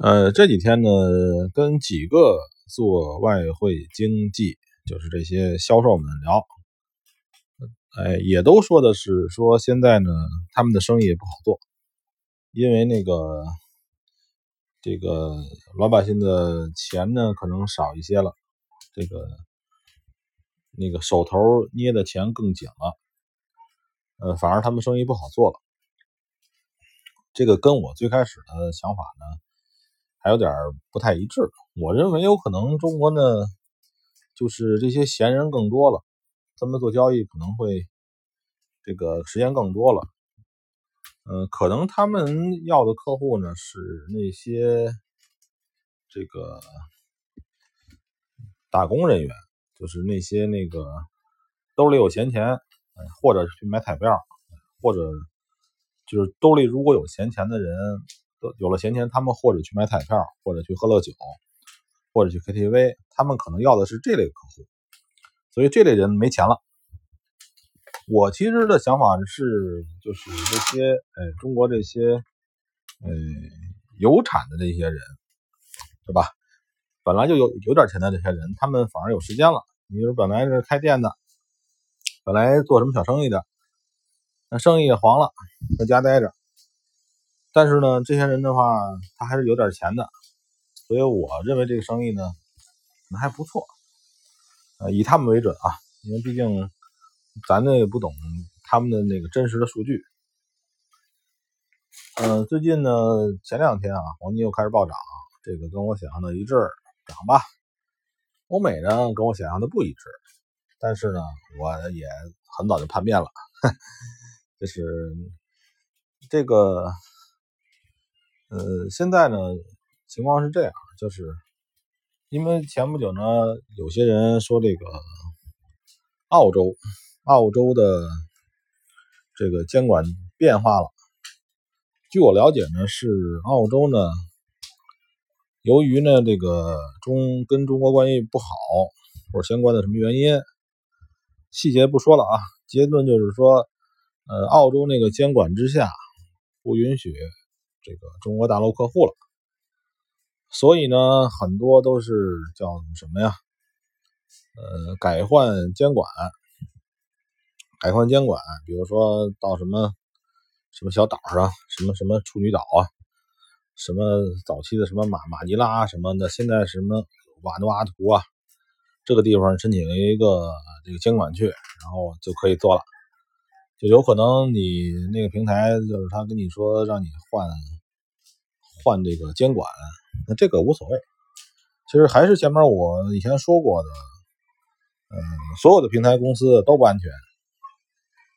呃，这几天呢，跟几个做外汇经济，就是这些销售们聊，哎，也都说的是说现在呢，他们的生意也不好做，因为那个这个老百姓的钱呢，可能少一些了，这个那个手头捏的钱更紧了，呃，反而他们生意不好做了。这个跟我最开始的想法呢。还有点不太一致，我认为有可能中国呢，就是这些闲人更多了，他们做交易可能会这个时间更多了，呃，可能他们要的客户呢是那些这个打工人员，就是那些那个兜里有闲钱，或者去买彩票，或者就是兜里如果有闲钱的人。有了闲钱，他们或者去买彩票，或者去喝乐酒，或者去 KTV，他们可能要的是这类客户，所以这类人没钱了。我其实的想法是，就是这些，哎，中国这些，呃，有产的这些人，是吧？本来就有有点钱的这些人，他们反而有时间了。你说本来是开店的，本来做什么小生意的，那生意也黄了，在家待着。但是呢，这些人的话，他还是有点钱的，所以我认为这个生意呢，可能还不错。呃，以他们为准啊，因为毕竟咱呢也不懂他们的那个真实的数据。嗯，最近呢，前两天啊，黄金又开始暴涨，这个跟我想象的一致，涨吧。欧美呢，跟我想象的不一致，但是呢，我也很早就叛变了，就是这个。呃，现在呢，情况是这样，就是因为前不久呢，有些人说这个澳洲，澳洲的这个监管变化了。据我了解呢，是澳洲呢，由于呢这个中跟中国关系不好，或者相关的什么原因，细节不说了啊。结论就是说，呃，澳洲那个监管之下，不允许。这个中国大陆客户了，所以呢，很多都是叫什么呀？呃，改换监管，改换监管，比如说到什么什么小岛上，什么什么处女岛啊，什么早期的什么马马尼拉什么的，现在什么瓦努阿图啊，这个地方申请一个这个监管去，然后就可以做了。就有可能你那个平台就是他跟你说让你换。换这个监管，那这个无所谓。其实还是前面我以前说过的，嗯，所有的平台公司都不安全，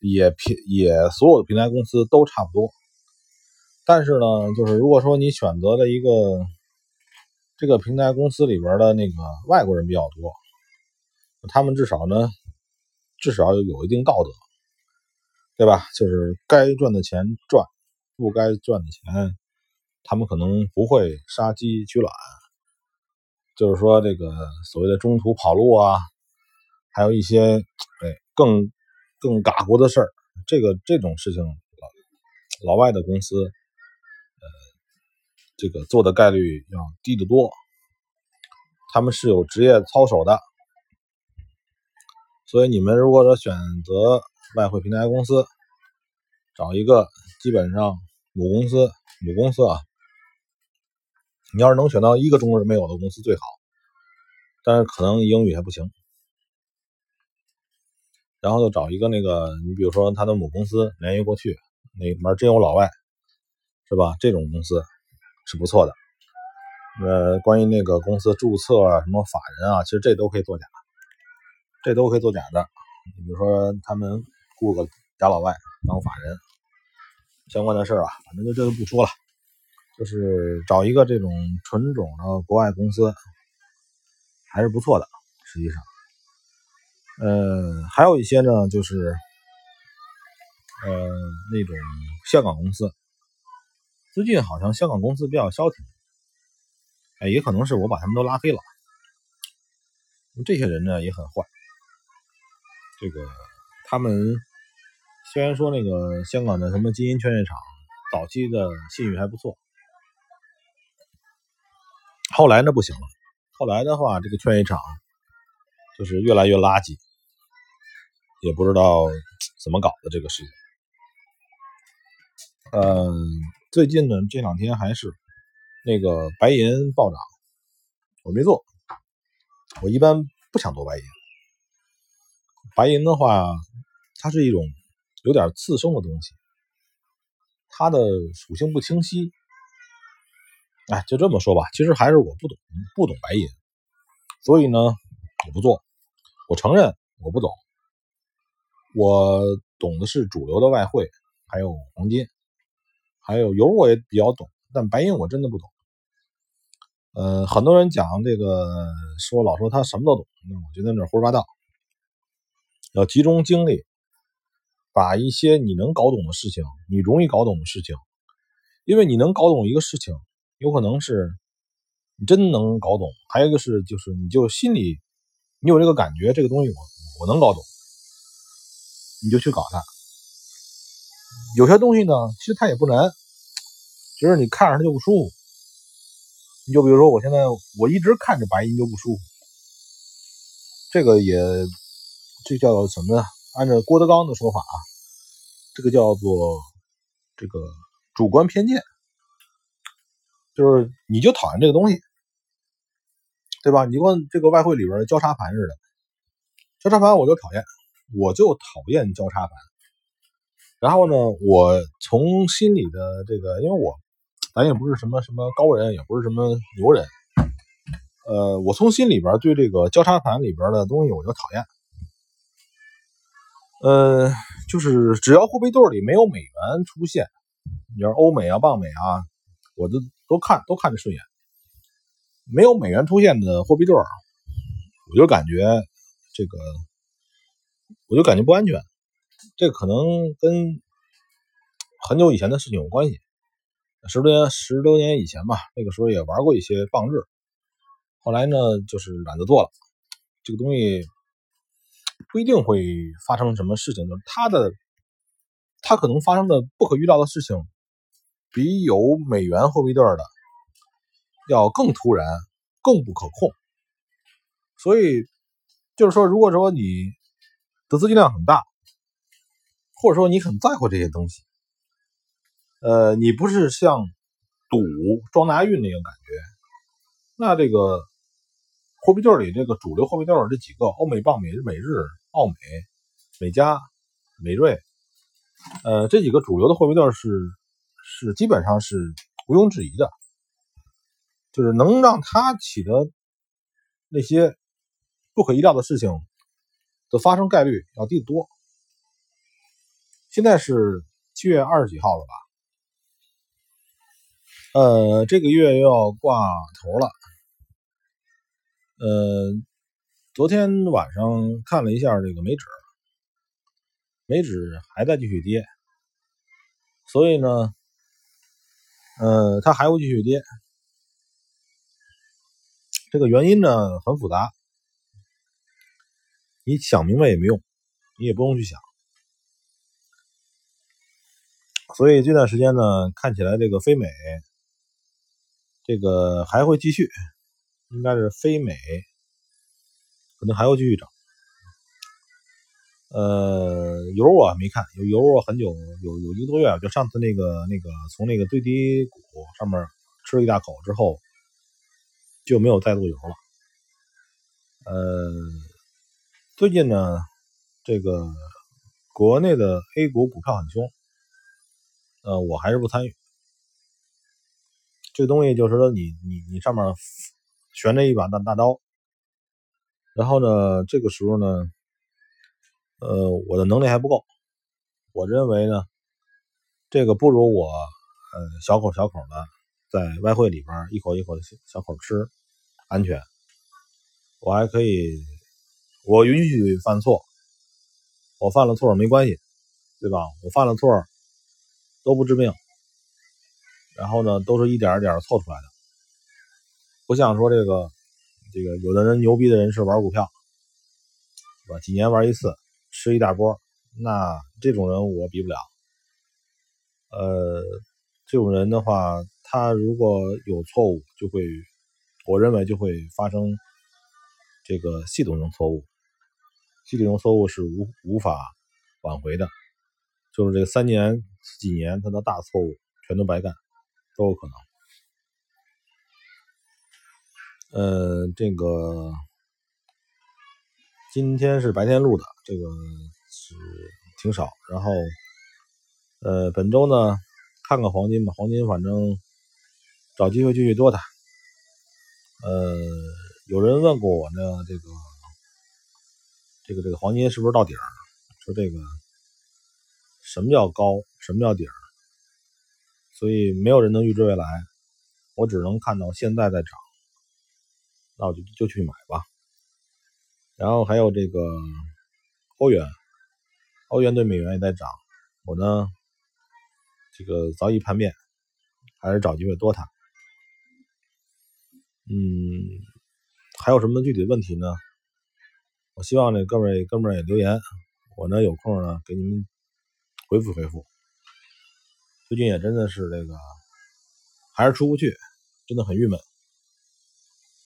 也平也所有的平台公司都差不多。但是呢，就是如果说你选择了一个这个平台公司里边的那个外国人比较多，他们至少呢，至少有一定道德，对吧？就是该赚的钱赚，不该赚的钱。他们可能不会杀鸡取卵，就是说这个所谓的中途跑路啊，还有一些哎更更嘎咕的事儿，这个这种事情老老外的公司呃这个做的概率要低得多，他们是有职业操守的，所以你们如果说选择外汇平台公司，找一个基本上母公司母公司啊。你要是能选到一个中国人没有的公司最好，但是可能英语还不行。然后就找一个那个，你比如说他的母公司联系过去，那里面真有老外，是吧？这种公司是不错的。呃，关于那个公司注册啊、什么法人啊，其实这都可以作假，这都可以作假的。你比如说他们雇个假老外当法人，相关的事儿啊，反正就这就不说了。就是找一个这种纯种的国外公司，还是不错的。实际上，呃，还有一些呢，就是呃那种香港公司。最近好像香港公司比较消停，哎，也可能是我把他们都拉黑了。这些人呢也很坏，这个他们虽然说那个香港的什么金银劝业场早期的信誉还不错。后来那不行了，后来的话，这个劝业场就是越来越垃圾，也不知道怎么搞的这个事情。嗯，最近呢这两天还是那个白银暴涨，我没做，我一般不想做白银。白银的话，它是一种有点次生的东西，它的属性不清晰。哎，就这么说吧，其实还是我不懂，不懂白银，所以呢，我不做。我承认我不懂，我懂的是主流的外汇，还有黄金，还有油，我也比较懂，但白银我真的不懂。呃，很多人讲这个，说老说他什么都懂，那我觉得那胡说八道。要集中精力，把一些你能搞懂的事情，你容易搞懂的事情，因为你能搞懂一个事情。有可能是你真能搞懂，还有一个是就是你就心里你有这个感觉，这个东西我我能搞懂，你就去搞它。有些东西呢，其实它也不难，只是你看着它就不舒服。你就比如说，我现在我一直看着白银就不舒服，这个也这叫什么呢？按照郭德纲的说法啊，这个叫做这个主观偏见。就是你就讨厌这个东西，对吧？你问这个外汇里边的交叉盘似的，交叉盘我就讨厌，我就讨厌交叉盘。然后呢，我从心里的这个，因为我咱也不是什么什么高人，也不是什么牛人，呃，我从心里边对这个交叉盘里边的东西我就讨厌。呃，就是只要货币对里没有美元出现，你要欧美啊、镑美啊，我都。都看都看着顺眼，没有美元出现的货币对儿，我就感觉这个，我就感觉不安全。这可能跟很久以前的事情有关系，十多年十多年以前吧，那个时候也玩过一些棒日，后来呢就是懒得做了。这个东西不一定会发生什么事情，就是它的它可能发生的不可预料的事情。比有美元货币对的要更突然、更不可控，所以就是说，如果说你的资金量很大，或者说你很在乎这些东西，呃，你不是像赌装大运那个感觉，那这个货币对里这个主流货币对这几个欧美镑、美日、美日、澳美、美加、美瑞，呃，这几个主流的货币对是。是基本上是毋庸置疑的，就是能让它起的那些不可意料的事情的发生概率要低得多。现在是七月二十几号了吧？呃，这个月又要挂头了。呃，昨天晚上看了一下这个美指，美指还在继续跌，所以呢。嗯，它还会继续跌，这个原因呢很复杂，你想明白也没用，你也不用去想。所以这段时间呢，看起来这个非美，这个还会继续，应该是非美，可能还会继续涨。呃，油我没看，有油我很久有有一个多月，就上次那个那个从那个最低谷上面吃了一大口之后，就没有再做油了。呃，最近呢，这个国内的 A 股股票很凶，呃，我还是不参与。这东西就是说，你你你上面悬着一把大大刀，然后呢，这个时候呢。呃，我的能力还不够，我认为呢，这个不如我呃小口小口的在外汇里边一口一口的小口吃安全。我还可以，我允许犯错，我犯了错没关系，对吧？我犯了错都不致命，然后呢，都是一点一点凑出来的，不像说这个这个有的人牛逼的人是玩股票，是吧？几年玩一次。吃一大波，那这种人我比不了。呃，这种人的话，他如果有错误，就会我认为就会发生这个系统性错误，系统性错误是无无法挽回的，就是这三年几年他的大错误全都白干，都有可能。呃，这个今天是白天录的，这个是挺少。然后，呃，本周呢，看看黄金吧，黄金反正找机会继续多它。呃，有人问过我呢，这个这个这个黄金是不是到底儿？说这个什么叫高，什么叫底儿？所以没有人能预知未来，我只能看到现在在涨，那我就就去买吧。然后还有这个欧元，欧元对美元也在涨，我呢这个早已叛变，还是找机会多它。嗯，还有什么具体的问题呢？我希望这各位哥们也留言，我呢有空呢给你们回复回复。最近也真的是这个，还是出不去，真的很郁闷。